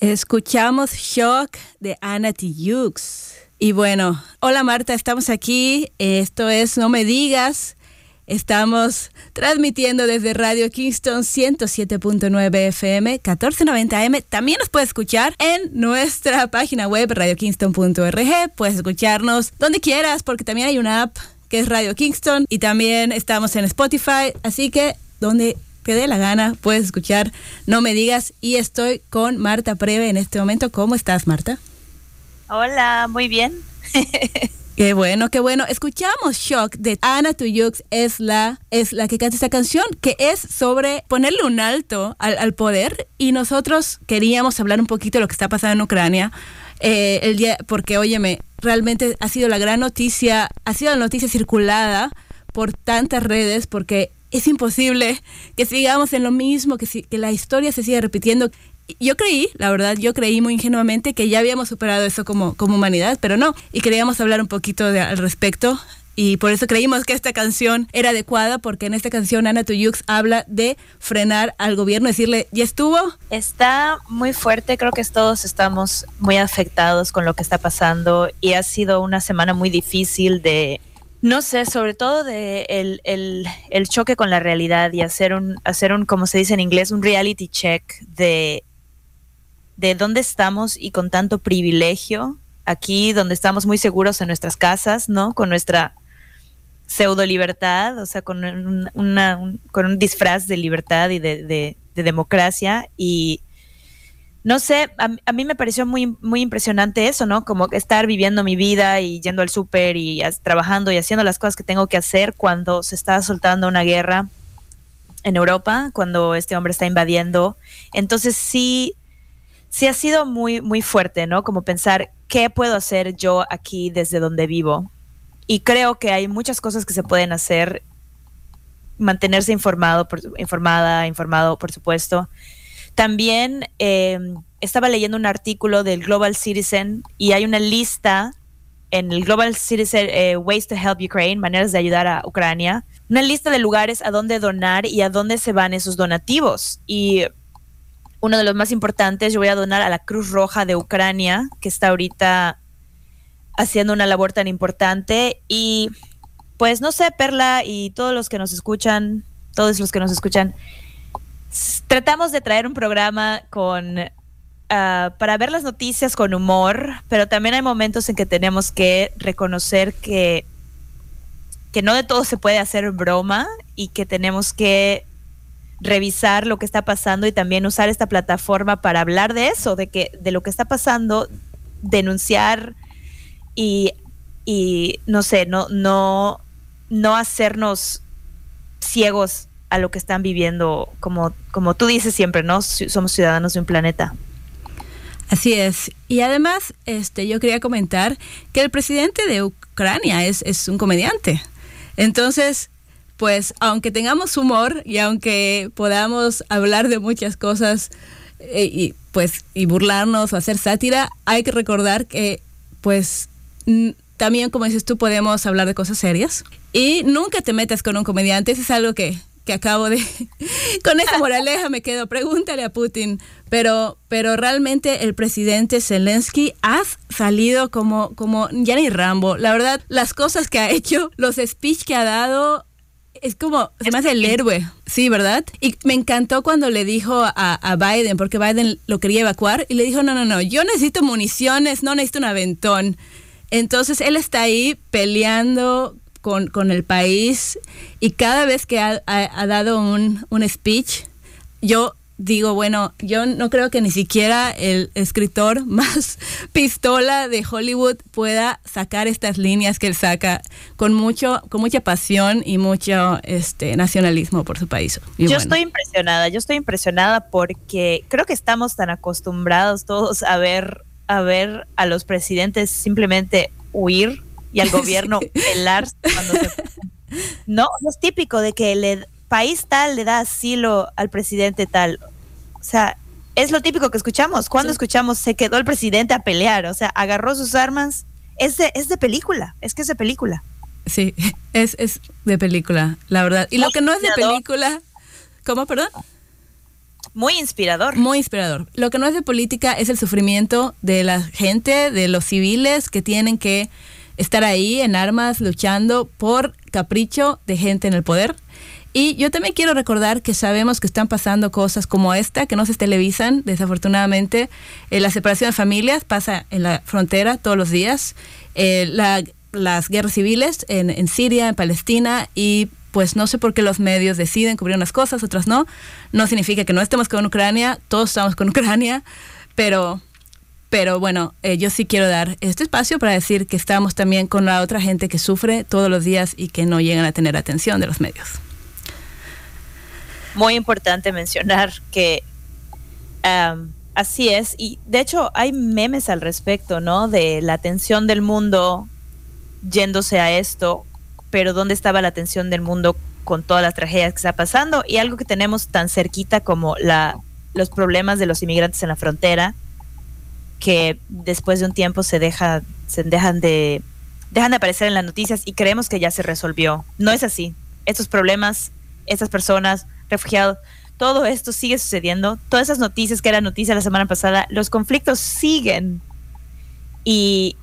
Escuchamos Shock de Anna Tijoux. Y bueno, hola Marta, estamos aquí. Esto es No Me Digas. Estamos transmitiendo desde Radio Kingston 107.9 FM, 1490 AM. También nos puedes escuchar en nuestra página web radiokingston.org. Puedes escucharnos donde quieras porque también hay una app que es Radio Kingston y también estamos en Spotify. Así que donde te dé la gana puedes escuchar No Me Digas. Y estoy con Marta Preve en este momento. ¿Cómo estás, Marta? Hola, muy bien. Qué bueno, qué bueno. Escuchamos Shock de Ana Tuyux, es la, es la que canta esta canción, que es sobre ponerle un alto al, poder. Y nosotros queríamos hablar un poquito de lo que está pasando en Ucrania. Eh, el día, porque óyeme, realmente ha sido la gran noticia, ha sido la noticia circulada por tantas redes, porque es imposible que sigamos en lo mismo, que, que la historia se siga repitiendo yo creí, la verdad, yo creí muy ingenuamente que ya habíamos superado eso como, humanidad, pero no. Y queríamos hablar un poquito al respecto. Y por eso creímos que esta canción era adecuada, porque en esta canción Ana Tuyux habla de frenar al gobierno, decirle, ¿ya estuvo? Está muy fuerte, creo que todos estamos muy afectados con lo que está pasando y ha sido una semana muy difícil de no sé, sobre todo de el, el, el, choque con la realidad y hacer un, hacer un, como se dice en inglés, un reality check de de dónde estamos y con tanto privilegio, aquí donde estamos muy seguros en nuestras casas, ¿no? Con nuestra pseudo libertad, o sea, con, un, una, con un disfraz de libertad y de, democracia. Y no sé, a, mí me pareció muy, muy impresionante eso, ¿no? Como estar viviendo mi vida y yendo al súper y trabajando y haciendo las cosas que tengo que hacer cuando se está soltando una guerra en Europa, cuando este hombre está invadiendo. Entonces sí sí ha sido muy, muy fuerte, ¿no? Como pensar, ¿qué puedo hacer yo aquí desde donde vivo? Y creo que hay muchas cosas que se pueden hacer. Mantenerse informado, por, informada, informado, por supuesto. También em, estaba leyendo un artículo del Global Citizen y hay una lista en el Global Citizen eh, Ways to Help Ukraine, maneras de ayudar a Ucrania, una lista de lugares a dónde donar y a dónde se van esos donativos. Y uno de los más importantes, yo voy a donar a la Cruz Roja de Ucrania, que está ahorita haciendo una labor tan importante. Y pues no sé, Perla y todos los que nos escuchan, todos los que nos escuchan, tratamos de traer un programa con ah, para ver las noticias con humor, pero también hay momentos en que tenemos que reconocer que, que no de todo se puede hacer broma y que tenemos que revisar lo que está pasando y también usar esta plataforma para hablar de eso, de que de lo que está pasando, denunciar y, y no sé, no no no hacernos ciegos a lo que están viviendo, como como tú dices siempre, ¿no? Somos ciudadanos de un planeta. Así es. Y además, este, yo quería comentar que el presidente de Ucrania es, es un comediante. Entonces, pues aunque tengamos humor y aunque podamos hablar de muchas cosas eh, y pues y burlarnos o hacer sátira, hay que recordar que pues también como dices tú podemos hablar de cosas serias y nunca te metas con un comediante, eso es algo que, que acabo de con esa moraleja me quedo, pregúntale a Putin, pero pero realmente el presidente Zelensky ha salido como como ya ni Rambo, la verdad, las cosas que ha hecho, los speech que ha dado es como, se me hace el héroe, sí, ¿verdad? Y me encantó cuando le dijo a, Biden, porque Biden lo quería evacuar, y le dijo, no, no, no, yo necesito municiones, no necesito un aventón. Entonces él está ahí peleando con, con el país y cada vez que ha, ha, dado un, un speech, yo digo, bueno, yo no creo que ni siquiera el escritor más pistola de Hollywood pueda sacar estas líneas que él saca con mucho, con mucha pasión y mucho este nacionalismo por su país. yo estoy impresionada, yo estoy impresionada porque creo que estamos tan acostumbrados todos a ver a ver a los presidentes simplemente huir y al gobierno pelar cuando se no, es típico de que el país tal le da asilo al presidente tal. O sea, es lo típico que escuchamos. Cuando escuchamos se quedó el presidente a pelear, o sea, agarró sus armas. Es de, es de película, es que es de película. Sí, es, de película, la verdad. Y lo que no es de película, ¿cómo, perdón? muy inspirador. Muy inspirador. Lo que no es de política es el sufrimiento de la gente, de los civiles que tienen que estar ahí en armas luchando por capricho de gente en el poder. Y yo también quiero recordar que sabemos que están pasando cosas como esta, que no se televisan, desafortunadamente. Eh, la separación de familias pasa en la frontera todos los días. Eh, las guerras civiles en, en Siria, en Palestina y pues no sé por qué los medios deciden cubrir unas cosas, otras no. No significa que no estemos con Ucrania, todos estamos con Ucrania, pero, pero bueno, eh, yo sí quiero dar este espacio para decir que estamos también con la otra gente que sufre todos los días y que no llegan a tener atención de los medios. Muy importante mencionar que así es, y de hecho hay memes al respecto, ¿no? De la atención del mundo yéndose a esto pero ¿dónde estaba la atención del mundo con todas las tragedias que está pasando? Y algo que tenemos tan cerquita como la, los problemas de los inmigrantes en la frontera, que después de un tiempo se, deja, se dejan, de, dejan de aparecer en las noticias y creemos que ya se resolvió. No es así. Estos problemas, estas personas, refugiados, todo esto sigue sucediendo. Todas esas noticias que eran noticias la semana pasada, los conflictos siguen. Y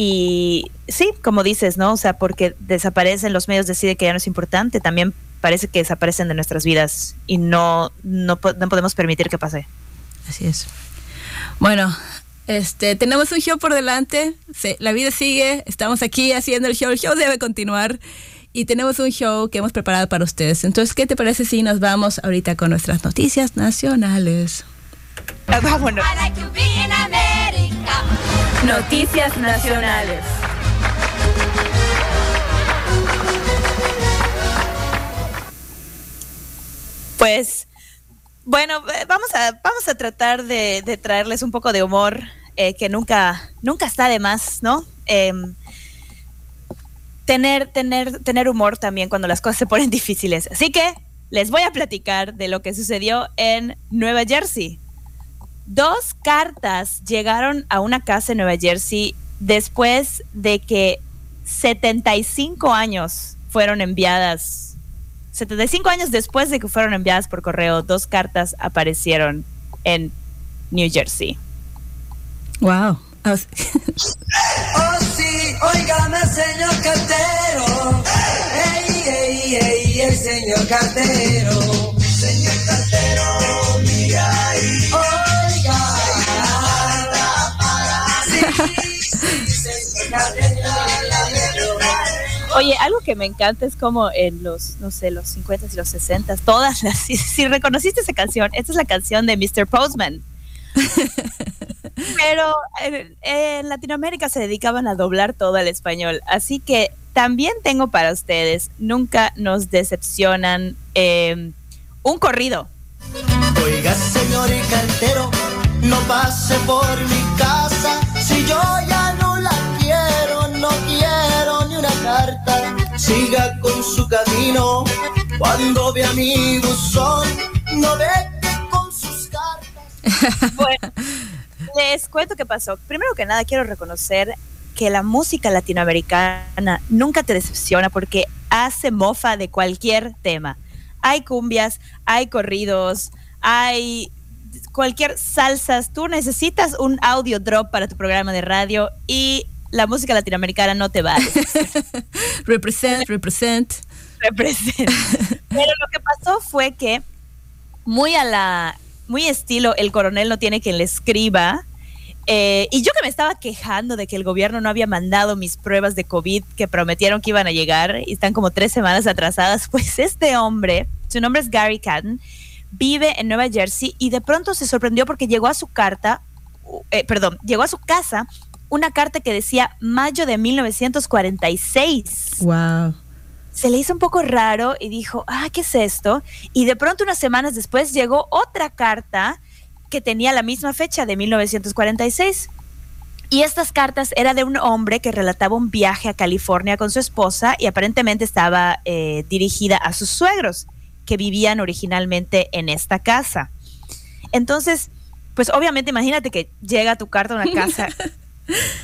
y sí, como dices, ¿no? O sea, porque desaparecen los medios, decide que ya no es importante, también parece que desaparecen de nuestras vidas y no, no, podemos permitir que pase. Así es. Bueno, este, tenemos un show por delante, la vida sigue, estamos aquí haciendo el show, el show debe continuar y tenemos un show que hemos preparado para ustedes. Entonces, ¿qué te parece si nos vamos ahorita con nuestras noticias nacionales? Ah, vámonos. Noticias nacionales. Pues, bueno, eh, vamos a, vamos a tratar de, traerles un poco de humor, eh, que nunca, nunca está de más, ¿no? Em, tener, tener, tener humor también cuando las cosas se ponen difíciles. Así que les voy a platicar de lo que sucedió en Nueva Jersey. Dos cartas llegaron a una casa en Nueva Jersey después de que 75 años fueron enviadas. 75 años después de que fueron enviadas por correo, dos cartas aparecieron en New Jersey. Wow. oh sí, oígame señor cartero. Ey, ey, ey, el señor cartero. Señor cartero, mira ahí. Oye, algo que me encanta es como en los, no sé, los 50 y los 60, todas las, si, reconociste esa canción, esta es la canción de Mr. Postman. Pero en, Latinoamérica se dedicaban a doblar todo al español, así que también tengo para ustedes, nunca nos decepcionan, eh, un corrido. Oiga, señor y cartero, no pase por mi casa si yo ya no la quiero, no quiero. Siga con su camino cuando ve amigos son, no ve con sus cartas. Bueno, les cuento qué pasó. Primero que nada, quiero reconocer que la música latinoamericana nunca te decepciona porque hace mofa de cualquier tema. Hay cumbias, hay corridos, hay cualquier salsas, tú necesitas un audio drop para tu programa de radio y la música latinoamericana no te va. represent, represent. Represent. Pero lo que pasó fue que muy a la muy estilo el coronel no tiene quien le escriba. Eh, y yo que me estaba quejando de que el gobierno no había mandado mis pruebas de COVID que prometieron que iban a llegar y están como tres semanas atrasadas, pues este hombre, su nombre es Gary Cadden, vive en Nueva Jersey y de pronto se sorprendió porque llegó a su carta, eh, perdón, llegó a su casa una carta que decía mayo de 1946. Wow. Se le hizo un poco raro y dijo, ah, ¿qué es esto? Y de pronto unas semanas después llegó otra carta que tenía la misma fecha de 1946. Y estas cartas era de un hombre que relataba un viaje a California con su esposa y aparentemente estaba eh, dirigida a sus suegros que vivían originalmente en esta casa. Entonces, pues obviamente imagínate que llega tu carta a una casa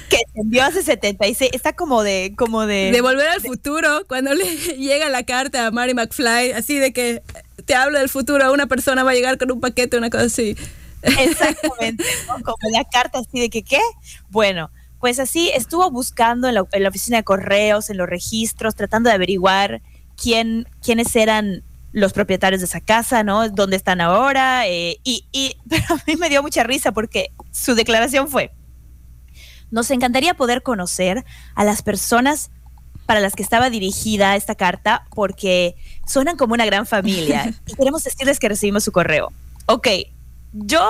que envió hace 76, está como de como de de volver al futuro cuando le llega la carta a Mary McFly, así de que te habla del futuro, una persona va a llegar con un paquete, una cosa así. Exactamente, como la carta así de que, ¿qué? Bueno, pues así estuvo buscando en la, oficina de correos, en los registros, tratando de averiguar quién, quiénes eran los propietarios de esa casa, ¿no? ¿Dónde están ahora? Eh, y, y pero a mí me dio mucha risa porque su declaración fue, nos encantaría poder conocer a las personas para las que estaba dirigida esta carta porque suenan como una gran familia y queremos decirles que recibimos su correo. Ok, yo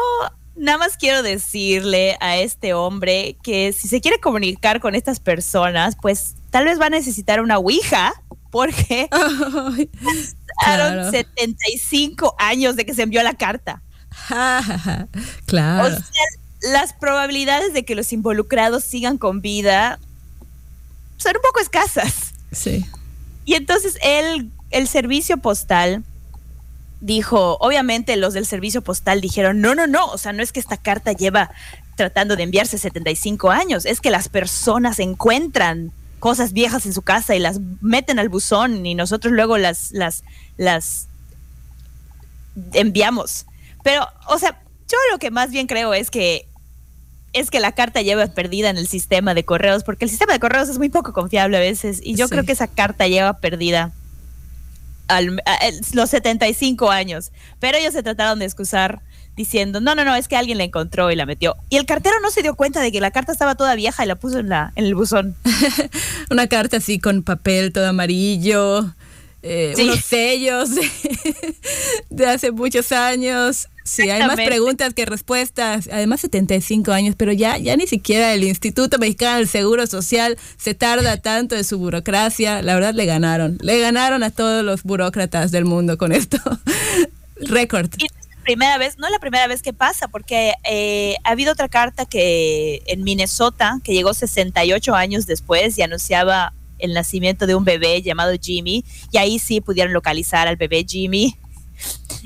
nada más quiero decirle a este hombre que si se quiere comunicar con estas personas, pues tal vez va a necesitar una Ouija porque pasaron 75 años de que se envió la carta. claro. O sea, las probabilidades de que los involucrados sigan con vida son un poco escasas. Sí. Y entonces el, el servicio postal dijo, obviamente los del servicio postal dijeron, no, no, no, o sea, no es que esta carta lleva tratando de enviarse 75 años, es que las personas encuentran cosas viejas en su casa y las meten al buzón y nosotros luego las, las, las enviamos. Pero, o sea, yo lo que más bien creo es que es que la carta lleva perdida en el sistema de correos, porque el sistema de correos es muy poco confiable a veces, y yo creo que esa carta lleva perdida al, los 75 años. Pero ellos se trataron de excusar diciendo, no, no, no, es que alguien la encontró y la metió. Y el cartero no se dio cuenta de que la carta estaba toda vieja y la puso en, la, en el buzón. Una carta así con papel todo amarillo, eh, unos sellos de hace muchos años. Sí, hay más preguntas que respuestas. Además, 75 años, pero ya, ya ni siquiera el Instituto Mexicano del Seguro Social se tarda tanto en su burocracia. La verdad, le ganaron. Le ganaron a todos los burócratas del mundo con esto. Récord. Y no es la primera vez, no la primera vez que pasa, porque eh, ha habido otra carta que en Minnesota, que llegó 68 años después y anunciaba el nacimiento de un bebé llamado Jimmy, y ahí sí pudieron localizar al bebé Jimmy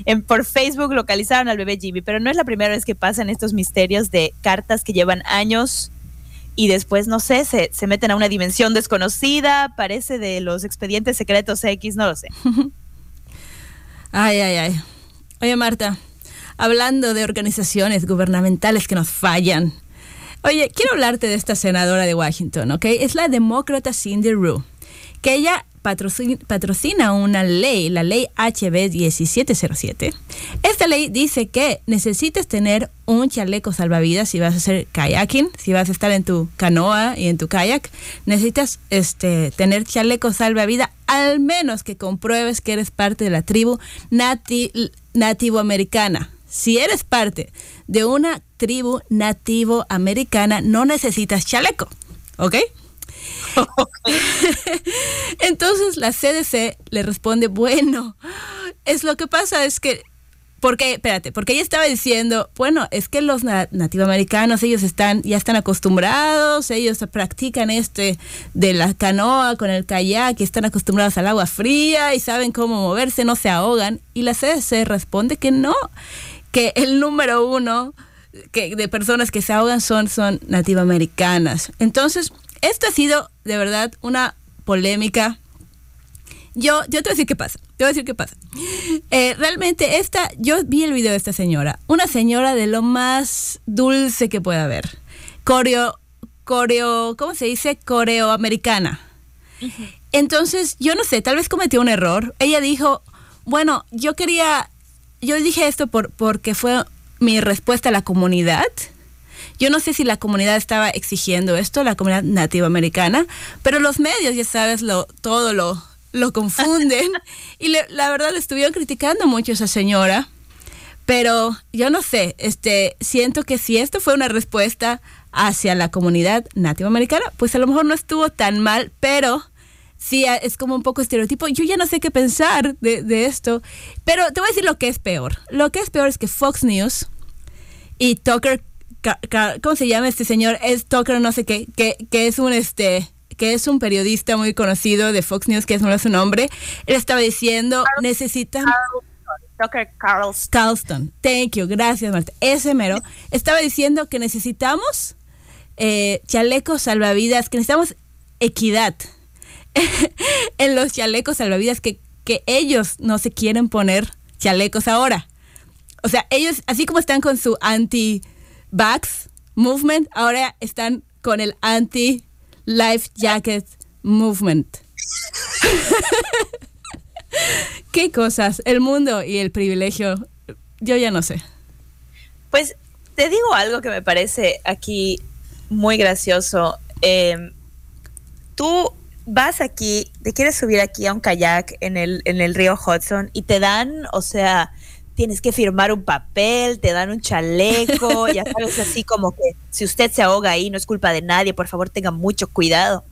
en, por Facebook localizaron al bebé Jimmy, pero no es la primera vez que pasan estos misterios de cartas que llevan años y después, no sé, se, se meten a una dimensión desconocida, parece de los expedientes secretos X, no lo sé. ay, ay, ay. Oye, Marta, hablando de organizaciones gubernamentales que nos fallan, Oye, quiero hablarte de esta senadora de Washington, ¿ok? Es la demócrata Cindy Rue, que ella patrocina, una ley, la ley HB 1707. Esta ley dice que necesitas tener un chaleco salvavidas si vas a hacer kayaking, si vas a estar en tu canoa y en tu kayak, necesitas este, tener chaleco salvavidas al menos que compruebes que eres parte de la tribu nati nativo americana. Si eres parte de una tribu nativo americana, no necesitas chaleco, ¿ok? Entonces la CDC le responde, bueno, es lo que pasa es que porque, espérate, porque ella estaba diciendo, bueno, es que los nativoamericanos, ellos están, ya están acostumbrados, ellos practican este de la canoa con el kayak, están acostumbrados al agua fría y saben cómo moverse, no se ahogan. Y la CDC responde que no, que el número uno que de personas que se ahogan son, son nativoamericanas. Entonces, esto ha sido de verdad una polémica. Yo, yo te voy a decir qué pasa. Te voy a decir qué pasa. Eh, realmente esta, yo vi el video de esta señora. Una señora de lo más dulce que pueda haber. Coreo, coreo, ¿cómo se dice? Coreoamericana. Entonces, yo no sé, tal vez cometió un error. Ella dijo, bueno, yo quería, yo dije esto por, porque fue mi respuesta a la comunidad yo no sé si la comunidad estaba exigiendo esto, la comunidad nativoamericana, pero los medios, ya sabes, lo, todo lo, lo confunden. y la verdad le estuvieron criticando mucho a esa señora. Pero yo no sé, este, siento que si esto fue una respuesta hacia la comunidad nativoamericana, pues a lo mejor no estuvo tan mal, pero sí es como un poco estereotipo. Yo ya no sé qué pensar de, de esto, pero te voy a decir lo que es peor. Lo que es peor es que Fox News y Tucker ¿cómo se llama este señor? Es Tucker, no sé qué, que, que es un este que es un periodista muy conocido de Fox News, que es no su nombre, él estaba diciendo, necesitan... Tucker Carlson. Carlston, thank you, gracias Marta. Ese mero, estaba diciendo que necesitamos eh, chalecos salvavidas, que necesitamos equidad en los chalecos salvavidas, que, que ellos no se quieren poner chalecos ahora. O sea, ellos, así como están con su anti-vax movement, ahora están con el anti-life jacket movement. Qué cosas, el mundo y el privilegio, yo ya no sé. Pues te digo algo que me parece aquí muy gracioso. Em, tú vas aquí, te quieres subir aquí a un kayak en el, en el río Hudson y te dan, o sea, tienes que firmar un papel, te dan un chaleco, ya sabes, así como que si usted se ahoga ahí no es culpa de nadie, por favor tenga mucho cuidado.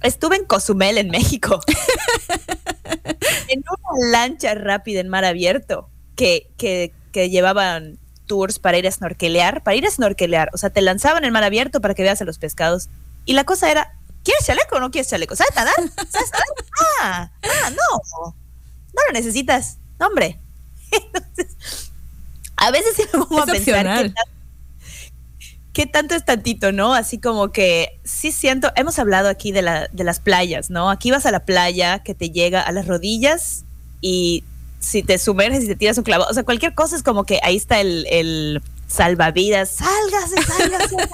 Estuve en Cozumel, en México, en una lancha rápida en mar abierto que, que, que llevaban tours para ir a snorkelear, para ir a snorkelear, o sea, te lanzaban en mar abierto para que veas a los pescados. Y la cosa era, ¿quieres chaleco o no quieres chaleco? ¿Sabes nadar? ¿Sabes nadar? Ah, ah, no. No lo necesitas. No, hombre. Entonces, a veces me pongo a pensar qué, tanto es tantito, ¿no? Así como que sí siento, hemos hablado aquí de, la, de las playas, ¿no? Aquí vas a la playa que te llega a las rodillas y si te sumerges y te tiras un clavo, o sea, cualquier cosa es como que ahí está el, el salvavidas, sálgase, sálgase.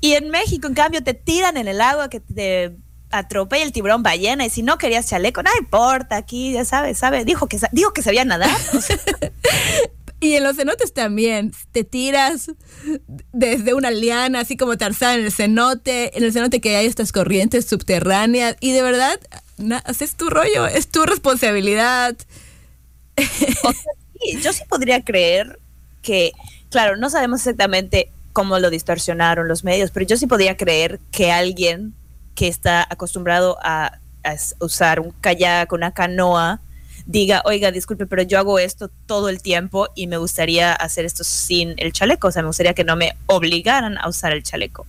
y en México, en cambio, te tiran en el agua que te atropella el tiburón ballena y si no querías chaleco, no importa, aquí ya sabes, ¿sabes? Dijo que, dijo que sabía nadar. Y en los cenotes también, te tiras desde una liana, así como Tarzán en el cenote, en el cenote que hay estas corrientes subterráneas, y de verdad, es tu rollo, es tu responsabilidad. yo sí podría creer que, claro, no sabemos exactamente cómo lo distorsionaron los medios, pero yo sí podría creer que alguien que está acostumbrado a, usar un kayak, una canoa, diga, oiga, disculpe, pero yo hago esto todo el tiempo y me gustaría hacer esto sin el chaleco, o sea, me gustaría que no me obligaran a usar el chaleco.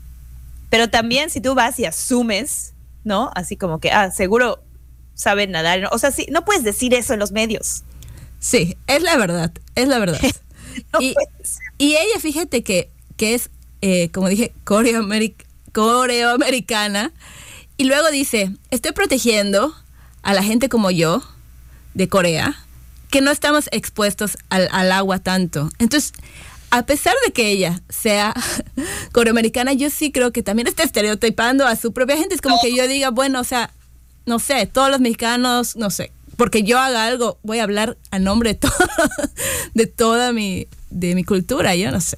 Pero también si tú vas y asumes, ¿no? Así como que, ah, seguro saben nadar, o sea, sí, no puedes decir eso en los medios. Sí, es la verdad, es la verdad. y, ella, fíjate que, que es, eh, como dije, coreoameric coreoamericana. Y luego dice, estoy protegiendo a la gente como yo, de Corea, que no estamos expuestos al, agua tanto. Entonces, a pesar de que ella sea coreoamericana, yo sí creo que también está estereotipando a su propia gente. Es como que yo diga, bueno, o sea, no sé, todos los mexicanos, no sé, porque yo haga algo, voy a hablar a nombre de, de toda mi, de mi cultura, yo no sé.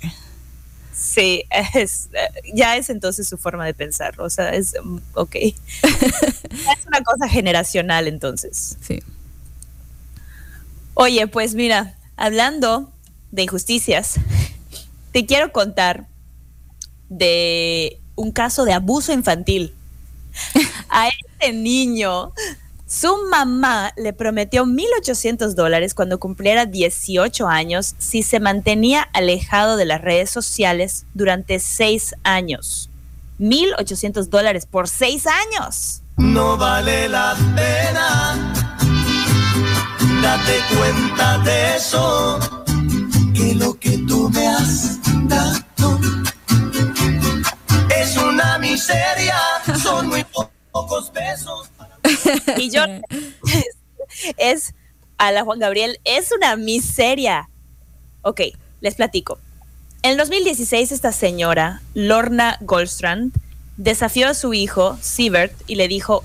Sí, es, ya es entonces su forma de pensar, o sea, es, mm, ok. es una cosa generacional entonces. Sí. Oye, pues mira, hablando de injusticias, te quiero contar de un caso de abuso infantil. A este niño su mamá le prometió 1.800 dólares cuando cumpliera 18 años si se mantenía alejado de las redes sociales durante seis años. 1.800 dólares por seis años. No vale la pena. Date cuenta de eso. Que lo que tú me has dado es una miseria. Son muy pocos pesos. Y yo es, a la Juan Gabriel, es una miseria. Ok, les platico. En el 2016 esta señora, Lorna Goldstrand, desafió a su hijo, Siebert, y le dijo,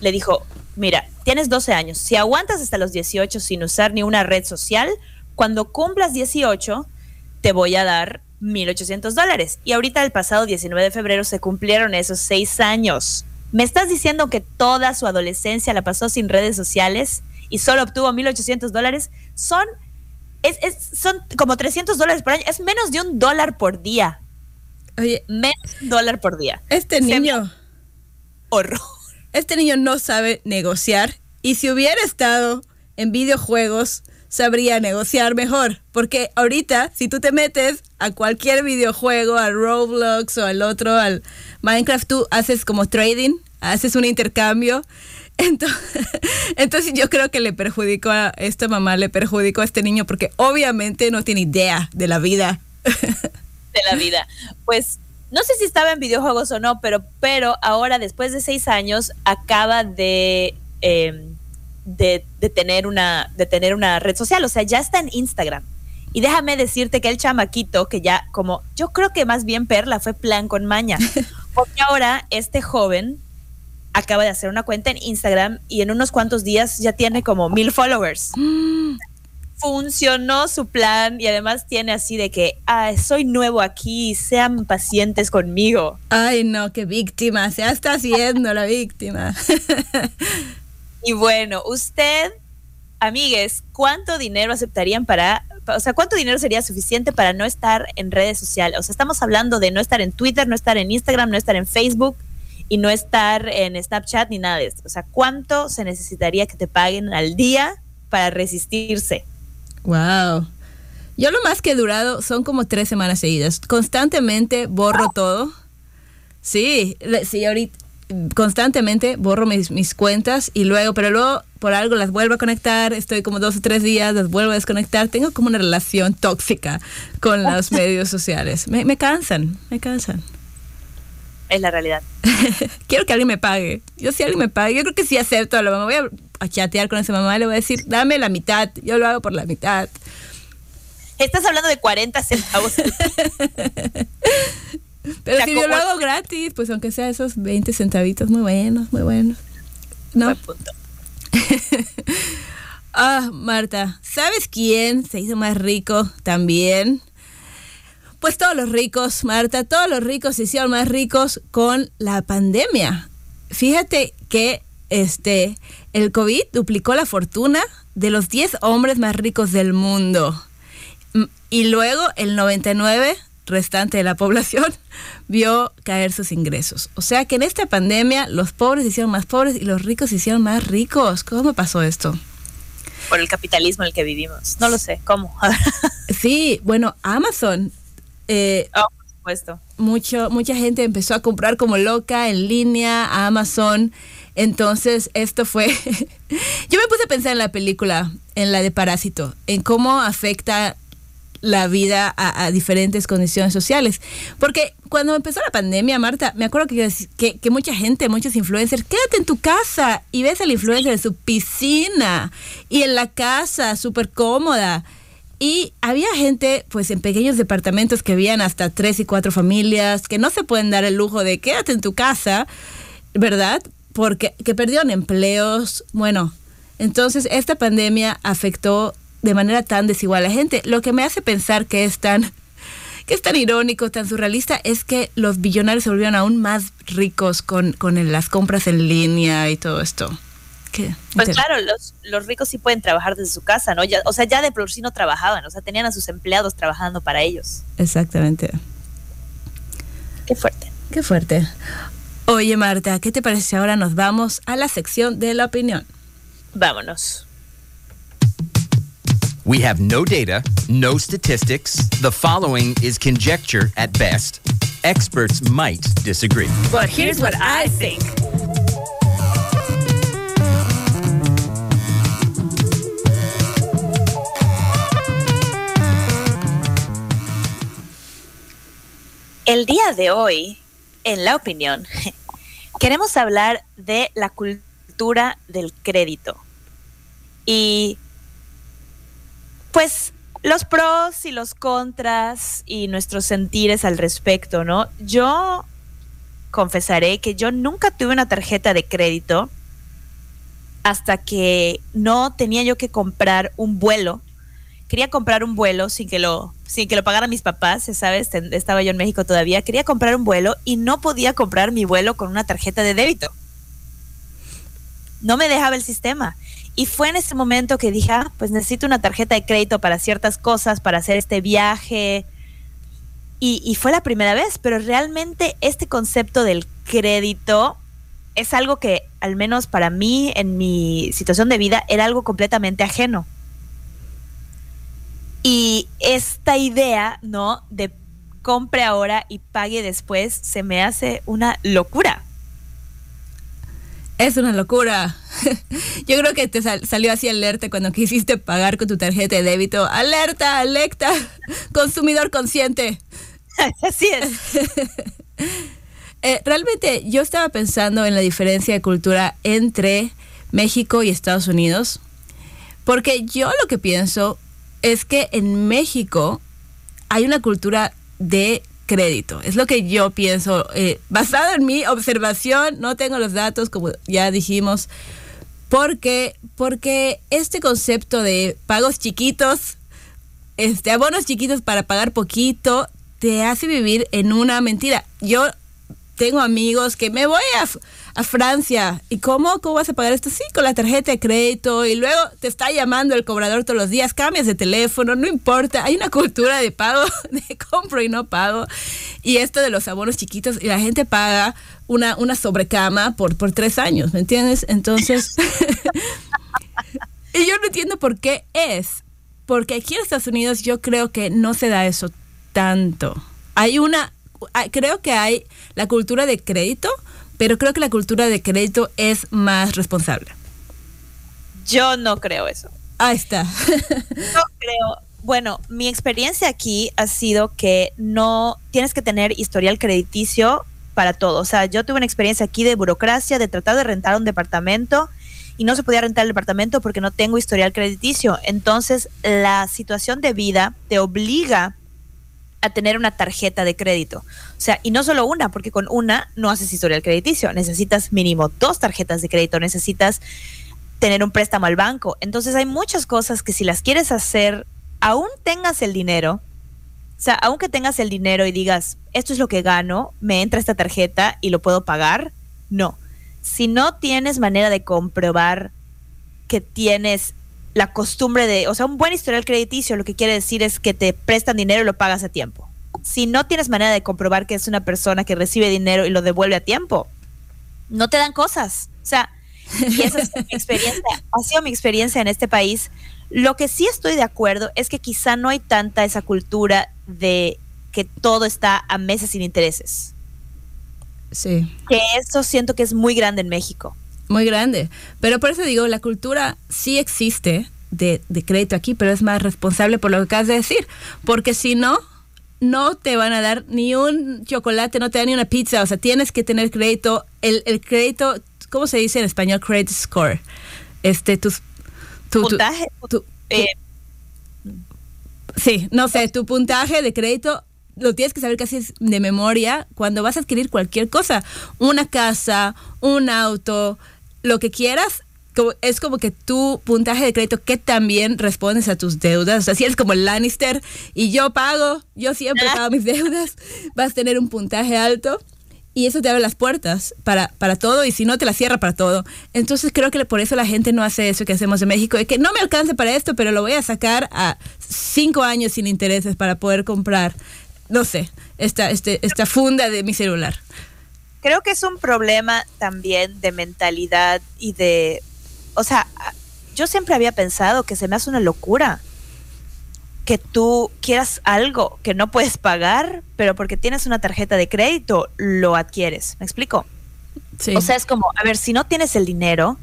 le dijo, mira, tienes 12 años, si aguantas hasta los 18 sin usar ni una red social, cuando cumplas 18, te voy a dar 1.800 dólares. Y ahorita el pasado 19 de febrero se cumplieron esos seis años. ¿Me estás diciendo que toda su adolescencia la pasó sin redes sociales y solo obtuvo 1.800 dólares? Son, es, son como 300 dólares por año. Es menos de un dólar por día. Oye, menos de un dólar por día. Este niño. Horror. Este niño no sabe negociar y si hubiera estado en videojuegos sabría negociar mejor. Porque ahorita, si tú te metes a cualquier videojuego, al Roblox o al otro, al Minecraft, tú haces como trading, haces un intercambio. Entonces, entonces yo creo que le perjudicó a esta mamá, le perjudicó a este niño porque obviamente no tiene idea de la vida. De la vida. Pues no sé si estaba en videojuegos o no, pero, pero ahora después de seis años acaba de... Em, de, de, tener una, de tener una red social, o sea, ya está en Instagram. Y déjame decirte que el chamaquito, que ya como, yo creo que más bien Perla fue plan con maña, porque ahora este joven acaba de hacer una cuenta en Instagram y en unos cuantos días ya tiene como mil followers. Funcionó su plan y además tiene así de que, ah, soy nuevo aquí, sean pacientes conmigo. Ay, no, qué víctima, se está haciendo la víctima. y bueno, usted, amigues, ¿cuánto dinero aceptarían para o sea, ¿cuánto dinero sería suficiente para no estar en redes sociales? O sea, estamos hablando de no estar en Twitter, no estar en Instagram, no estar en Facebook y no estar en Snapchat ni nada de esto. O sea, ¿cuánto se necesitaría que te paguen al día para resistirse? Wow. Yo lo más que he durado son como tres semanas seguidas. Constantemente borro todo. Sí, sí, ahorita constantemente borro mis, mis cuentas y luego, pero luego por algo las vuelvo a conectar, estoy como dos o tres días, las vuelvo a desconectar, tengo como una relación tóxica con los medios sociales. Me, me cansan, me cansan. Es la realidad. Quiero que alguien me pague. Yo si alguien me pague, yo creo que sí acepto a la mamá. Voy a, chatear con esa mamá, le voy a decir, dame la mitad, yo lo hago por la mitad. Estás hablando de 40 centavos. Pero si yo lo hago gratis, pues aunque sea esos 20 centavitos, muy buenos, muy buenos. ¿No? ah, Marta, ¿sabes quién se hizo más rico también? Pues todos los ricos, Marta, todos los ricos se hicieron más ricos con la pandemia. Fíjate que este el COVID duplicó la fortuna de los 10 hombres más ricos del mundo. Y luego el 99 restante de la población vio caer sus ingresos. O sea que en esta pandemia los pobres se hicieron más pobres y los ricos se hicieron más ricos. ¿Cómo pasó esto? Por el capitalismo en el que vivimos. No lo sé, ¿cómo? sí, bueno, Amazon. Eh, oh, por supuesto. Mucho, mucha gente empezó a comprar como loca en línea a Amazon. Entonces, esto fue. Yo me puse a pensar en la película, en la de Parásito, en cómo afecta la vida a, diferentes condiciones sociales. Porque cuando empezó la pandemia, Marta, me acuerdo que, que, que, mucha gente, muchos influencers, quédate en tu casa y ves al influencer en su piscina y en la casa, súper cómoda. Y había gente, pues en pequeños departamentos que habían hasta tres y cuatro familias, que no se pueden dar el lujo de quédate en tu casa, ¿verdad? Porque que perdieron empleos. Bueno, entonces esta pandemia afectó de manera tan desigual a la gente. Lo que me hace pensar que es tan que es tan irónico, tan surrealista, es que los billonarios se volvieron aún más ricos con, con las compras en línea y todo esto. ¿Qué? Pues claro, los, los ricos sí pueden trabajar desde su casa, ¿no? Ya, o sea, ya de por sí no trabajaban, o sea, tenían a sus empleados trabajando para ellos. Exactamente. Qué fuerte. Qué fuerte. Oye, Marta, ¿qué te parece si ahora nos vamos a la sección de la opinión? Vámonos. We have no data, no statistics. The following is conjecture at best. Experts might disagree. But here's what I think. El día de hoy, en la opinión, queremos hablar de la cultura del crédito. Y pues los pros y los contras y nuestros sentires al respecto, ¿no? Yo confesaré que yo nunca tuve una tarjeta de crédito hasta que no tenía yo que comprar un vuelo. Quería comprar un vuelo sin que lo, sin que lo pagaran mis papás, ¿sabes? Estaba yo en México todavía. Quería comprar un vuelo y no podía comprar mi vuelo con una tarjeta de débito. No me dejaba el sistema. Y fue en ese momento que dije, ah, pues necesito una tarjeta de crédito para ciertas cosas, para hacer este viaje. Y, fue la primera vez, pero realmente este concepto del crédito es algo que, al menos para mí, en mi situación de vida, era algo completamente ajeno. Y esta idea, ¿no? De compre ahora y pague después, se me hace una locura. Es una locura. Yo creo que te salió así alerta cuando quisiste pagar con tu tarjeta de débito. Alerta, alerta, consumidor consciente. Así es. Eh, realmente yo estaba pensando en la diferencia de cultura entre México y Estados Unidos. Porque yo lo que pienso es que en México hay una cultura de crédito. Es lo que yo pienso. Eh, basado en mi observación, no tengo los datos, como ya dijimos, porque, porque este concepto de pagos chiquitos, este, abonos chiquitos para pagar poquito, te hace vivir en una mentira. Yo tengo amigos que me voy a, a, Francia. ¿Y cómo? ¿Cómo vas a pagar esto? Sí, con la tarjeta de crédito. Y luego te está llamando el cobrador todos los días, cambias de teléfono, no importa. Hay una cultura de pago, de compro y no pago. Y esto de los abonos chiquitos, y la gente paga una, una sobrecama por, por tres años, ¿me entiendes? Entonces, y yo no entiendo por qué es. Porque aquí en Estados Unidos yo creo que no se da eso tanto. Hay una creo que hay la cultura de crédito, pero creo que la cultura de crédito es más responsable. Yo no creo eso. Ahí está. no creo. Bueno, mi experiencia aquí ha sido que no tienes que tener historial crediticio para todo. O sea, yo tuve una experiencia aquí de burocracia, de tratar de rentar un departamento y no se podía rentar el departamento porque no tengo historial crediticio. Entonces, la situación de vida te obliga a tener una tarjeta de crédito. O sea, y no solo una, porque con una no haces historial crediticio, necesitas mínimo dos tarjetas de crédito, necesitas tener un préstamo al banco. Entonces hay muchas cosas que si las quieres hacer, aún tengas el dinero, o sea, aunque tengas el dinero y digas, esto es lo que gano, me entra esta tarjeta y lo puedo pagar, no. Si no tienes manera de comprobar que tienes la costumbre de, o sea, un buen historial crediticio lo que quiere decir es que te prestan dinero y lo pagas a tiempo. Si no tienes manera de comprobar que es una persona que recibe dinero y lo devuelve a tiempo, no te dan cosas. O sea, y esa es mi experiencia, ha sido mi experiencia en este país. Lo que sí estoy de acuerdo es que quizá no hay tanta esa cultura de que todo está a meses sin intereses. Sí. Que eso siento que es muy grande en México muy grande. Pero por eso digo, la cultura sí existe de, crédito aquí, pero es más responsable por lo que acabas de decir. Porque si no, no te van a dar ni un chocolate, no te dan ni una pizza. O sea, tienes que tener crédito. El, el crédito, ¿cómo se dice en español? Credit score. Este, tus. Tu, puntaje. Eh. sí, no sé, tu puntaje de crédito lo tienes que saber casi de memoria cuando vas a adquirir cualquier cosa. Una casa, un auto, lo que quieras, es como que tu puntaje de crédito que también respondes a tus deudas. O sea, si eres como el Lannister y yo pago, yo siempre pago mis deudas, vas a tener un puntaje alto y eso te abre las puertas para, para todo y si no te la cierra para todo. Entonces creo que por eso la gente no hace eso que hacemos en México, de que no me alcance para esto, pero lo voy a sacar a cinco años sin intereses para poder comprar, no sé, esta, este, esta funda de mi celular creo que es un problema también de mentalidad y de, o sea, yo siempre había pensado que se me hace una locura que tú quieras algo que no puedes pagar, pero porque tienes una tarjeta de crédito, lo adquieres. ¿Me explico? Sí. O sea, es como, a ver, si no tienes el dinero,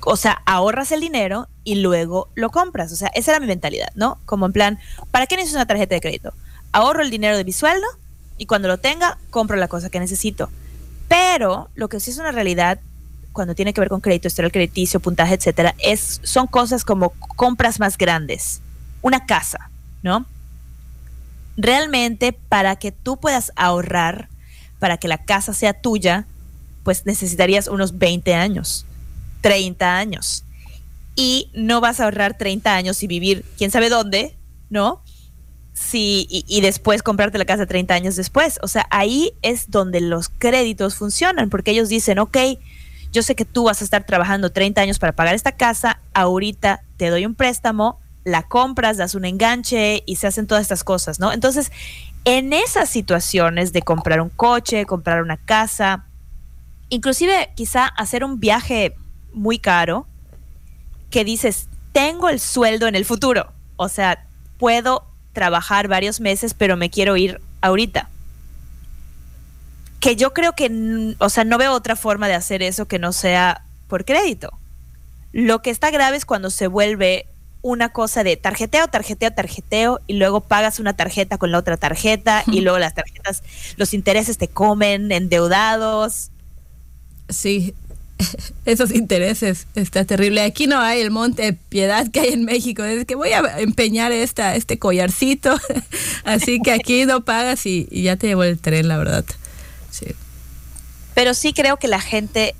o sea, ahorras el dinero y luego lo compras. O sea, esa era mi mentalidad, ¿no? Como en plan, ¿para qué necesito una tarjeta de crédito? Ahorro el dinero de mi sueldo y cuando lo tenga, compro la cosa que necesito. Pero lo que sí es una realidad cuando tiene que ver con crédito, historial crediticio, puntaje, etcétera, es, son cosas como compras más grandes. Una casa, ¿no? Realmente, para que tú puedas ahorrar, para que la casa sea tuya, pues necesitarías unos 20 años, 30 años. Y no vas a ahorrar 30 años y vivir quién sabe dónde, ¿no? Sí, y, después comprarte la casa 30 años después. O sea, ahí es donde los créditos funcionan, porque ellos dicen, ok, yo sé que tú vas a estar trabajando 30 años para pagar esta casa, ahorita te doy un préstamo, la compras, das un enganche y se hacen todas estas cosas, ¿no? Entonces, en esas situaciones de comprar un coche, comprar una casa, inclusive quizá hacer un viaje muy caro, que dices, tengo el sueldo en el futuro, o sea, puedo trabajar varios meses, pero me quiero ir ahorita. Que yo creo que, o sea, no veo otra forma de hacer eso que no sea por crédito. Lo que está grave es cuando se vuelve una cosa de tarjeteo, tarjeteo, tarjeteo, y luego pagas una tarjeta con la otra tarjeta, y luego las tarjetas, los intereses te comen, endeudados. Sí, esos intereses. Está terrible. Aquí no hay el monte piedad que hay en México. Es que voy a empeñar esta, este collarcito. Así que aquí no pagas y, y ya te llevo el tren, la verdad. Sí. Pero sí creo que la gente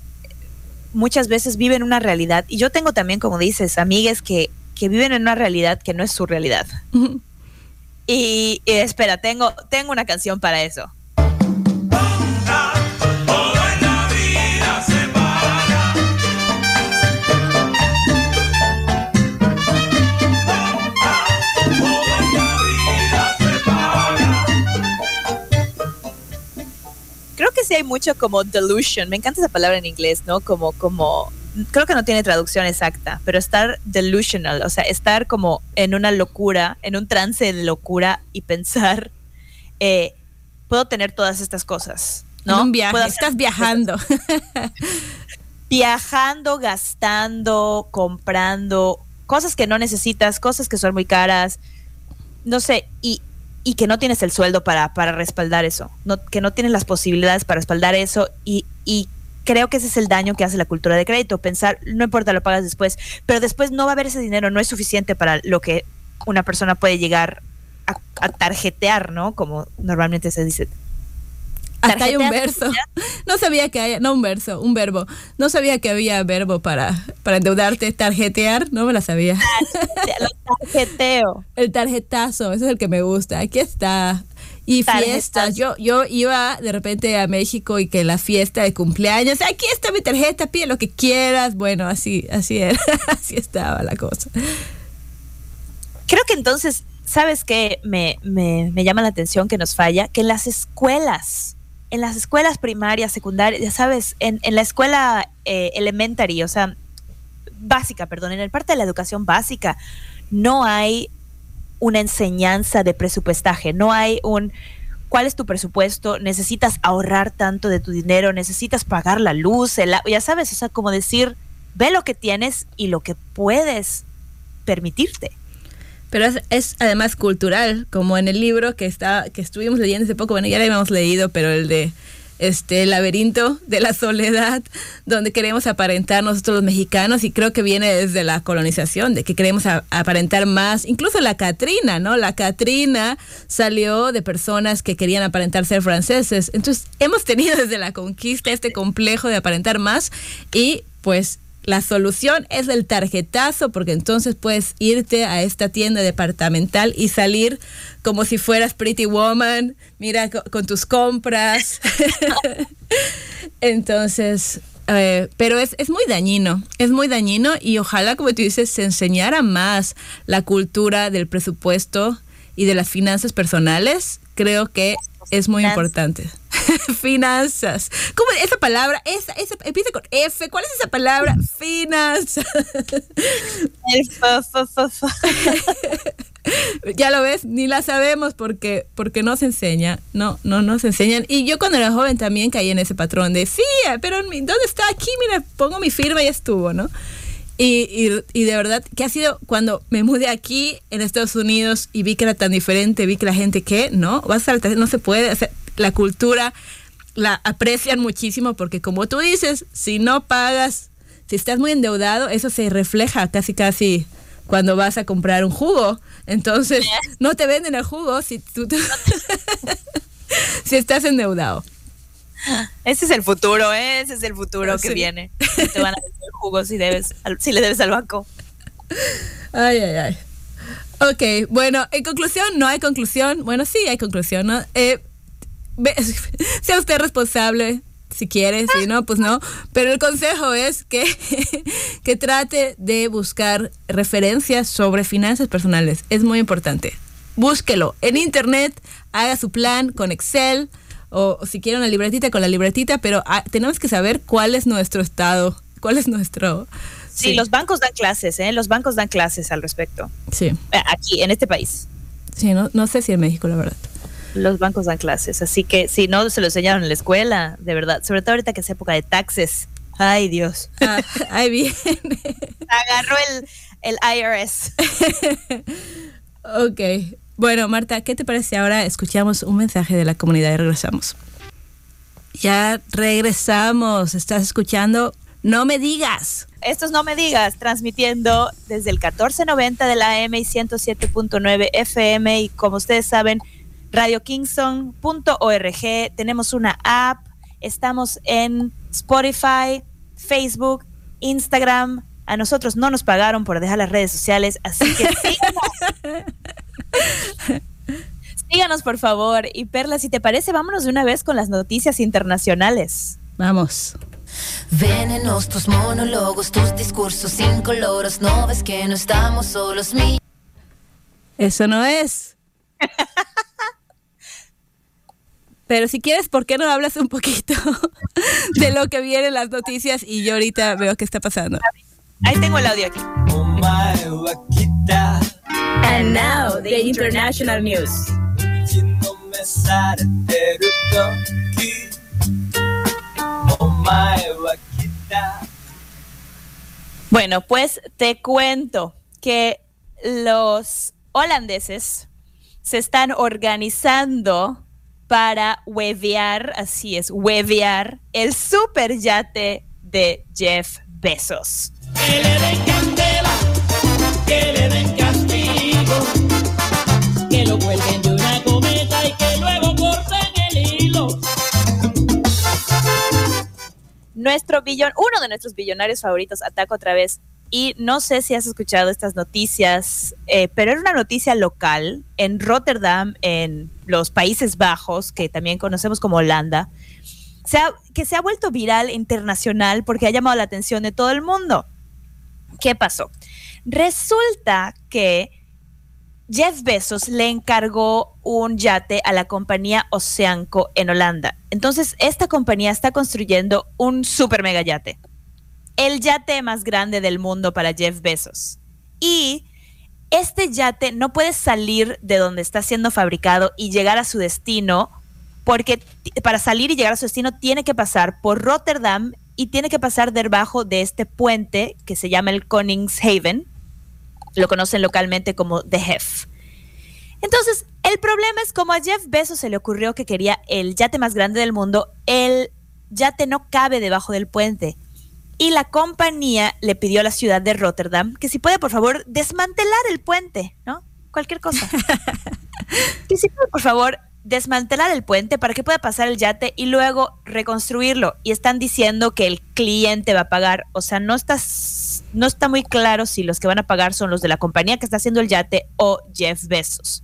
muchas veces vive en una realidad. Y yo tengo también, como dices, amigas que, que viven en una realidad que no es su realidad. y, y espera, tengo, tengo una canción para eso. Mucho como delusion. Me encanta esa palabra en inglés, ¿no? Como, como, creo que no tiene traducción exacta, pero estar delusional, o sea, estar como en una locura, en un trance de locura y pensar, eh, puedo tener todas estas cosas, ¿no? un viaje, estás viajando. viajando, gastando, comprando, cosas que no necesitas, cosas que son muy caras, no sé, y, y que no tienes el sueldo para, para respaldar eso, no, que no tienes las posibilidades para respaldar eso y, y creo que ese es el daño que hace la cultura de crédito, pensar, no importa, lo pagas después, pero después no va a haber ese dinero, no es suficiente para lo que una persona puede llegar a, a tarjetear, ¿no? Como normalmente se dice. Hasta hay un verso. No sabía que haya, no un verso, un verbo. No sabía que había verbo para, para endeudarte, tarjetear, no me la sabía. tarjeteo. El tarjetazo, ese es el que me gusta. Aquí está. Y fiestas. Yo, yo iba de repente a México y que la fiesta de cumpleaños, aquí está mi tarjeta, pide lo que quieras. Bueno, así, así era, así estaba la cosa. Creo que entonces, ¿sabes qué me, me, me llama la atención que nos falla? Que en las escuelas en las escuelas primarias, secundarias, ya sabes, en, en la escuela eh, elementary, o sea, básica, perdón, en el parte de la educación básica, no hay una enseñanza de presupuestaje, no hay un cuál es tu presupuesto, necesitas ahorrar tanto de tu dinero, necesitas pagar la luz, ya sabes, o sea, como decir, ve lo que tienes y lo que puedes permitirte. Pero es, además cultural, como en el libro que está que estuvimos leyendo hace poco, bueno, ya lo habíamos leído, pero el de este el laberinto de la soledad, donde queremos aparentar nosotros los mexicanos y creo que viene desde la colonización, de que queremos aparentar más, incluso la Catrina, ¿no? La Catrina salió de personas que querían aparentar ser franceses. Entonces, hemos tenido desde la conquista este complejo de aparentar más y pues la solución es el tarjetazo, porque entonces puedes irte a esta tienda departamental y salir como si fueras Pretty Woman, mira, con, tus compras. entonces, eh, pero es, es, muy dañino, es muy dañino y ojalá, como tú dices, se enseñara más la cultura del presupuesto y de las finanzas personales. Creo que es muy importante. Finanzas. ¿Cómo esa palabra? Esa, esa, empieza con F. ¿Cuál es esa palabra? Finanzas. ya lo ves, ni la sabemos porque, porque no se enseña. No, no nos enseñan. Y yo cuando era joven también caí en ese patrón de, sí, pero ¿dónde está aquí? Mira, pongo mi firma y estuvo, ¿no? Y, y, y, de verdad que ha sido cuando me mudé aquí en Estados Unidos y vi que era tan diferente, vi que la gente que no, vas a no se puede, o la cultura la aprecian muchísimo porque como tú dices, si no pagas, si estás muy endeudado, eso se refleja casi casi cuando vas a comprar un jugo. Entonces, no te venden el jugo si tú si estás endeudado. Ese es el futuro, ¿eh? ese es el futuro sí. que viene. Te van a vender jugo si, debes, si le debes al banco. Ay, ay, ay. Ok, bueno, en conclusión, no hay conclusión. Bueno, sí hay conclusión, ¿no? Eh, sea usted responsable si quiere, si no, pues no. Pero el consejo es que, que trate de buscar referencias sobre finanzas personales. Es muy importante. Búsquelo en internet, haga su plan con Excel o, si quiere una libretita con la libretita, pero ah, tenemos que saber cuál es nuestro estado, cuál es nuestro... Sí, sí. los bancos dan clases, ¿eh? Los bancos dan clases al respecto. Sí. Aquí, en este país. Sí, no, no sé si en México, la verdad los bancos dan clases, así que si no se lo enseñaron en la escuela, de verdad, sobre todo ahorita que es época de taxes. Ay, Dios. Ah, ahí viene. Agarró el, el IRS. ok. Bueno, Marta, ¿qué te parece ahora? Escuchamos un mensaje de la comunidad y regresamos. Ya regresamos. Estás escuchando No me digas. Estos no me digas, transmitiendo desde el 1490 de la AM y 107.9 FM y como ustedes saben, radiokingston.org, tenemos una app, estamos en Spotify, Facebook, Instagram. A nosotros no nos pagaron por dejar las redes sociales, así que síganos. síganos, por favor. Y Perla, si te parece, vámonos de una vez con las noticias internacionales. Vamos. Venenos tus monólogos, tus discursos incoloros, no ves que no estamos solos. Mi Eso no es. Pero si quieres, ¿por qué no hablas un poquito de lo que viene en las noticias y yo ahorita veo qué está pasando? Ahí tengo el audio aquí. And now, the international news. Bueno, pues te cuento que los holandeses se están organizando para huevear, así es, huevear el super yate de Jeff Bezos. Que le den candela, que le den castigo, que lo cuelguen de una cometa y que luego corten el hilo. Nuestro billon, uno de nuestros billonarios favoritos ataca otra vez. Y no sé si has escuchado estas noticias, eh, pero era una noticia local en Rotterdam, en los Países Bajos, que también conocemos como Holanda, que se ha vuelto viral internacional porque ha llamado la atención de todo el mundo. ¿Qué pasó? Resulta que Jeff Bezos le encargó un yate a la compañía Oceanco en Holanda. Entonces, esta compañía está construyendo un super mega yate. El yate más grande del mundo para Jeff Bezos. Y este yate no puede salir de donde está siendo fabricado y llegar a su destino, porque para salir y llegar a su destino tiene que pasar por Rotterdam y tiene que pasar debajo de este puente que se llama el Koningshaven. Lo conocen localmente como The Hef. Entonces, el problema es como a Jeff Bezos se le ocurrió que quería el yate más grande del mundo, el yate no cabe debajo del puente. Y la compañía le pidió a la ciudad de Rotterdam que si puede, por favor, desmantelar el puente, ¿no? Cualquier cosa. que si puede, por favor, desmantelar el puente para que pueda pasar el yate y luego reconstruirlo. Y están diciendo que el cliente va a pagar. O sea, no está, no está muy claro si los que van a pagar son los de la compañía que está haciendo el yate o Jeff Bezos.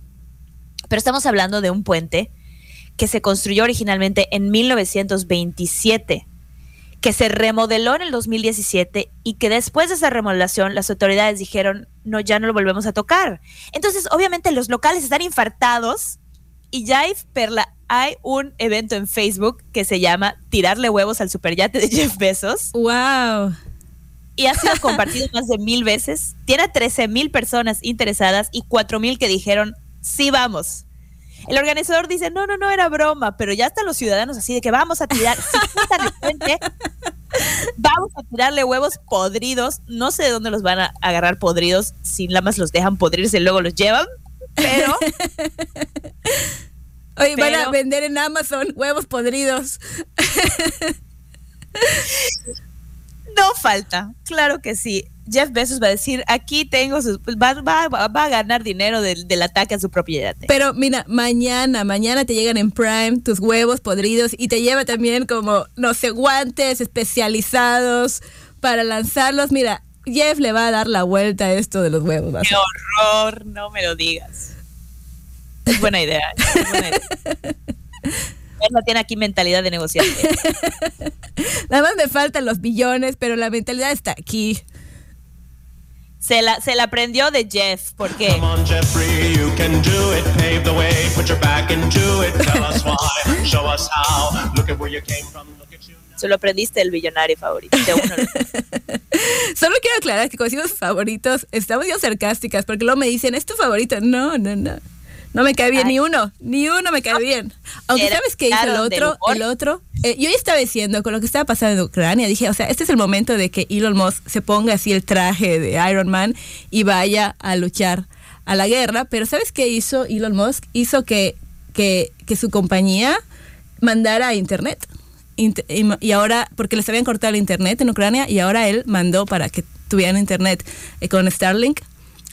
Pero estamos hablando de un puente que se construyó originalmente en 1927 que se remodeló en el 2017 y que después de esa remodelación las autoridades dijeron, no, ya no lo volvemos a tocar. Entonces, obviamente los locales están infartados y ya hay, Perla, hay un evento en Facebook que se llama Tirarle huevos al superyate de Jeff Bezos ¡Wow! y ha sido compartido más de mil veces. Tiene 13 mil personas interesadas y 4 mil que dijeron, sí, vamos. El organizador dice, no, no, no era broma, pero ya están los ciudadanos así de que vamos a tirar, si el puente, vamos a tirarle huevos podridos. No sé de dónde los van a agarrar podridos, si nada más los dejan podrirse y luego los llevan, pero Oye, van a Pero- vender en Amazon huevos podridos. no falta, claro que sí. Jeff Bezos va a decir, aquí tengo, sus, va, va- a ganar dinero del, del ataque a su propiedad. Pero mira, mañana, mañana te llegan en Prime tus huevos podridos y te lleva también como, no sé, guantes especializados para lanzarlos. Mira, Jeff le va a dar la vuelta a esto de los huevos. Qué horror, no me lo digas. Es buena idea. es buena idea. Él no tiene aquí mentalidad de negociante. Nada más me faltan los billones, pero la mentalidad está aquí. Se la, se la aprendió de Jeff, ¿por qué? Come on, Jeffrey, you can do it. Pave the way, put your back into it. Tell us why, show us how. Look at where you came from, look at you now. Se lo aprendiste del billonario favorito. De uno. Solo quiero aclarar que con decimos favoritos, estamos yo sarcásticas, porque luego me dicen, ¿es tu favorito? No, no, no. No me cae bien Ay. ni uno, ni uno me cae bien. Aunque Era- sabes qué hizo el otro, el otro. Eh, yo ya estaba diciendo con lo que estaba pasando en Ucrania, dije, o sea, este es el momento de que Elon Musk se ponga así el traje de Iron Man y vaya a luchar a la guerra. Pero ¿sabes qué hizo Elon Musk? Hizo que, que, que su compañía mandara a internet. int- y, y ahora, porque les habían cortado el internet en Ucrania, y ahora él mandó para que tuvieran internet eh, con Starlink.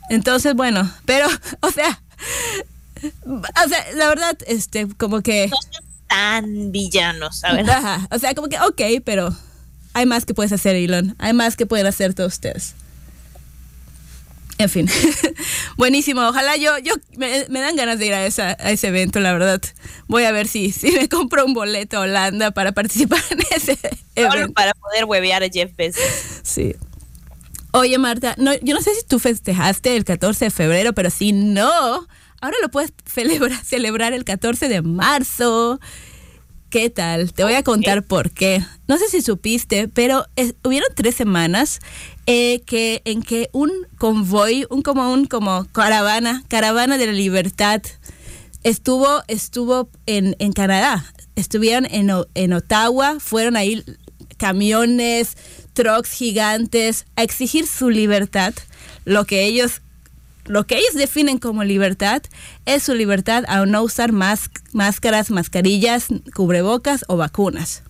Entonces, bueno, pero, o sea, o sea, la verdad, este, como que, No tan villanos, ver. ajá, o sea, como que, ok, pero hay más que puedes hacer, Elon, hay más que pueden hacer todos ustedes. En fin, buenísimo. Ojalá yo, yo me, me dan ganas de ir a, esa, a ese evento, la verdad. Voy a ver si, si me compro un boleto a Holanda para participar en ese Solo evento. para poder huevear a Jeff Bezos. Sí. Oye, Marta, no, yo no sé si tú festejaste el 14 de febrero, pero si no, ahora lo puedes celebrar, celebrar el 14 de marzo. ¿Qué tal? Te voy a contar por qué. No sé si supiste, pero hubieron tres semanas eh, que, en que un convoy, un como un como caravana, caravana de la libertad, estuvo, estuvo en, en Canadá. Estuvieron en, en Ottawa, fueron ahí camiones, trucks gigantes a exigir su libertad, lo que ellos lo que ellos definen como libertad es su libertad a no usar más máscaras, mascarillas, cubrebocas o vacunas.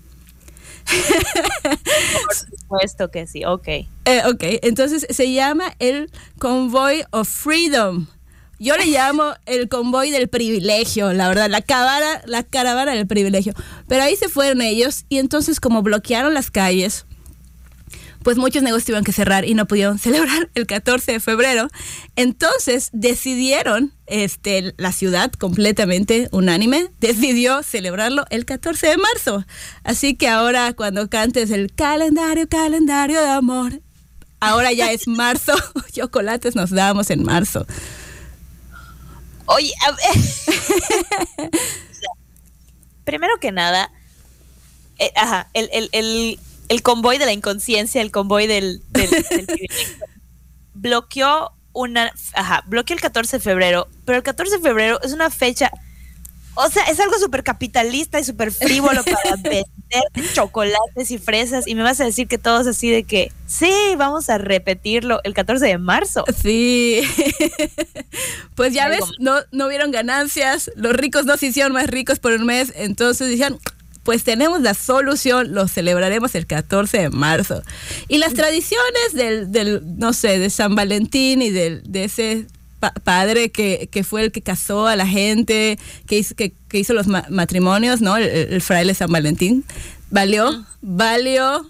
Por supuesto que sí, ok. Eh, ok, entonces se llama el Convoy of Freedom. Yo le llamo el convoy del privilegio, la verdad, la caravana, la caravana del privilegio. Pero ahí se fueron ellos y entonces como bloquearon las calles, pues muchos negocios tuvieron que cerrar y no pudieron celebrar el 14 de febrero. Entonces decidieron, este, la ciudad completamente unánime, decidió celebrarlo el 14 de marzo. Así que ahora cuando cantes el calendario, calendario de amor, ahora ya es marzo, chocolates nos damos en marzo. Oye, a ver. primero que nada, eh, ajá, el, el, el, el convoy de la inconsciencia, el convoy del, del- del privilegio, bloqueó una, ajá, bloqueó el 14 de febrero, pero el 14 de febrero es una fecha, o sea, es algo súper capitalista y súper frívolo para vender chocolates y fresas, y me vas a decir que todos así de que, sí, vamos a repetirlo el 14 de marzo. Sí. pues ya ves, no, no hubieron ganancias, los ricos no se hicieron más ricos por un mes, entonces dijeron, pues tenemos la solución, lo celebraremos el 14 de marzo. Y las tradiciones del, del no sé, de San Valentín y del, de ese pa- padre que, que fue el que casó a la gente, que hizo, que, que hizo los ma- matrimonios, ¿no? El, el fraile San Valentín. Valió, valió,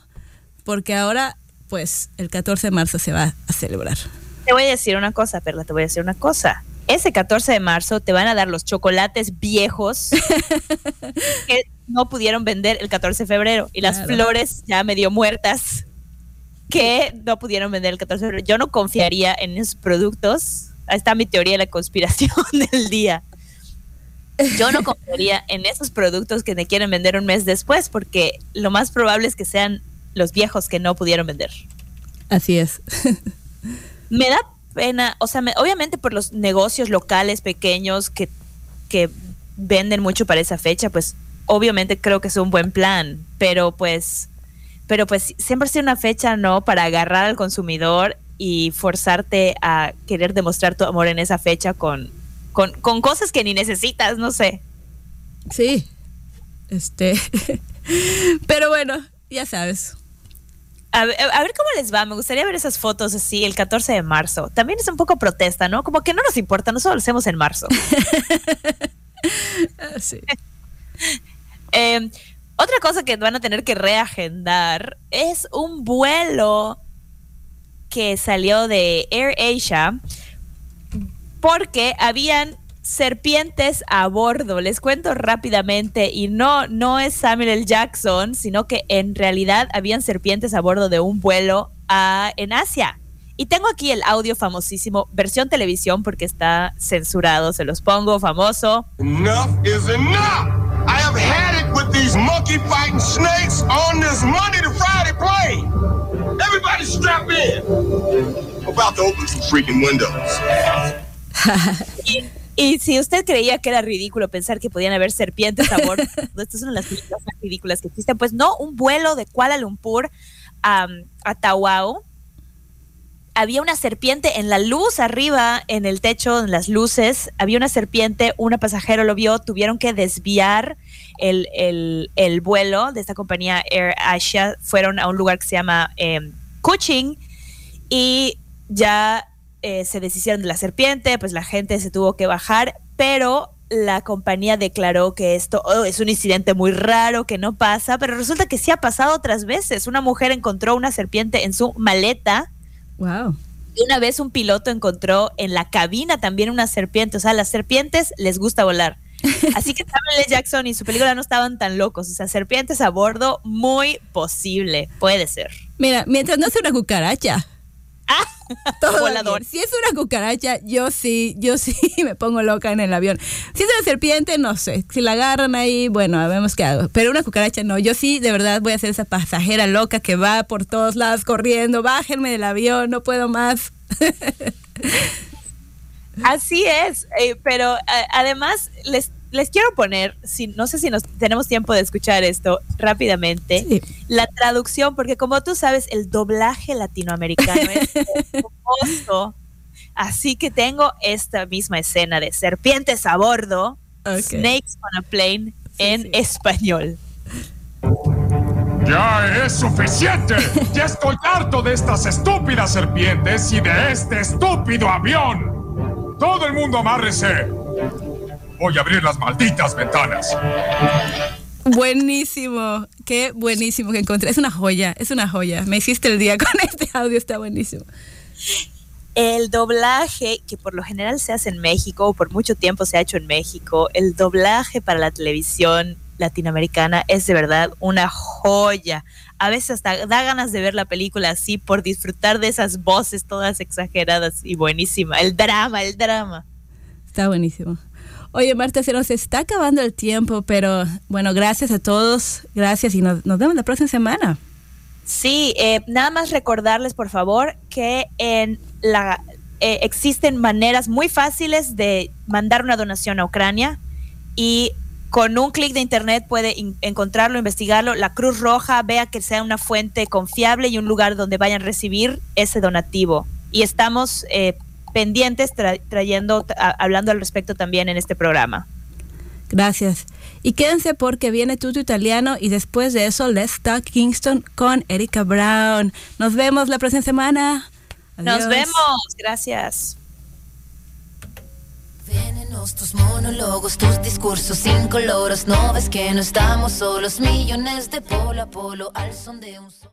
porque ahora, pues, el 14 de marzo se va a celebrar. Te voy a decir una cosa, Perla, te voy a decir una cosa. Ese 14 de marzo te van a dar los chocolates viejos que no pudieron vender el 14 de febrero y las Claro. flores ya medio muertas que no pudieron vender el 14 de febrero. Yo no confiaría en esos productos. Ahí está mi teoría de la conspiración del día. Yo no confiaría en esos productos que me quieren vender un mes después porque lo más probable es que sean los viejos que no pudieron vender Así es. me da pena, o sea, me- obviamente por los negocios locales pequeños que, que venden mucho para esa fecha, pues obviamente creo que es un buen plan, pero pues, pero pues siempre ha sido una fecha, ¿no? Para agarrar al consumidor y forzarte a querer demostrar tu amor en esa fecha con, con, con cosas que ni necesitas, no sé. Sí. Este. Pero bueno, ya sabes. A ver, a ver cómo les va. Me gustaría ver esas fotos así el 14 de marzo. También es un poco protesta, ¿no? Como que no nos importa, nosotros lo hacemos en marzo. Ah, Sí. Eh, otra cosa que van a tener que reagendar es un vuelo que salió de Air Asia porque habían serpientes a bordo. Les cuento rápidamente y no no es Samuel L. Jackson, sino que en realidad habían serpientes a bordo de un vuelo a- en Asia. Y tengo aquí el audio famosísimo, versión televisión porque está censurado, se los pongo, famoso. Enough is enough. I have had it with these monkey fighting snakes on this Monday to Friday plane. Everybody strap in. I'm about to open some freaking windows. Y, si usted creía que era ridículo pensar que podían haber serpientes a bordo, estas son las películas más ridículas que existen, pues no, un vuelo de Kuala Lumpur a, a Tawau había una serpiente en la luz arriba, en el techo, en las luces, había una serpiente, una pasajero lo vio, tuvieron que desviar el, el- el vuelo de esta compañía Air Asia, fueron a un lugar que se llama eh, Kuching y ya eh, se deshicieron de la serpiente, pues la gente se tuvo que bajar, pero la compañía declaró que esto oh, es un incidente muy raro, que no pasa, pero resulta que sí ha pasado otras veces. Una mujer encontró una serpiente en su maleta Wow. y una vez un piloto encontró en la cabina también una serpiente. O sea, las serpientes les gusta volar. Así que Samuel L. Jackson y su película no estaban tan locos. O sea, serpientes a bordo, muy posible. Puede ser. Mira, mientras no sea una cucaracha. todo Volador. bien. Si es una cucaracha, yo sí, yo sí me pongo loca en el avión. Si es una serpiente, no sé. Si la agarran ahí, bueno, vemos qué hago. Pero una cucaracha no. Yo sí, de verdad, voy a ser esa pasajera loca que va por todos lados corriendo. Bájenme del avión, no puedo más. Así es, eh, pero a- además les, les quiero poner, si, no sé si nos tenemos tiempo de escuchar esto rápidamente, Sí. la traducción, porque como tú sabes, el doblaje latinoamericano es hermoso. Así que tengo esta misma escena de serpientes a bordo, Ok. snakes on a plane, en sí. español. Ya es suficiente. Ya estoy harto de estas estúpidas serpientes y de este estúpido avión. Todo el mundo amárrese. Voy a abrir las malditas ventanas. Buenísimo, qué buenísimo que encontré. Es una joya, es una joya. Me hiciste el día con este audio, está buenísimo. El doblaje, que por lo general se hace en México, o por mucho tiempo se ha hecho en México, el doblaje para la televisión latinoamericana es de verdad una joya. A veces hasta da ganas de ver la película así por disfrutar de esas voces todas exageradas y buenísima. El drama, el drama. Está buenísimo. Oye, Marta, se nos está acabando el tiempo, pero bueno, gracias a todos, gracias y nos, nos vemos la próxima semana. Sí, eh, nada más recordarles, por favor, que en la eh, existen maneras muy fáciles de mandar una donación a Ucrania y con un clic de internet puede encontrarlo, investigarlo. La Cruz Roja vea que sea una fuente confiable y un lugar donde vayan a recibir ese donativo. Y estamos eh, pendientes tra- trayendo, a- hablando al respecto también en este programa. Gracias. Y quédense porque viene Tuto Italiano y después de eso, Let's Talk Kingston con Erika Brown. Nos vemos la próxima semana. Nos Adiós. vemos. Gracias. Venenos, tus monólogos, tus discursos incoloros. No ves que no estamos solos. Millones de polo a polo al son de un. sol.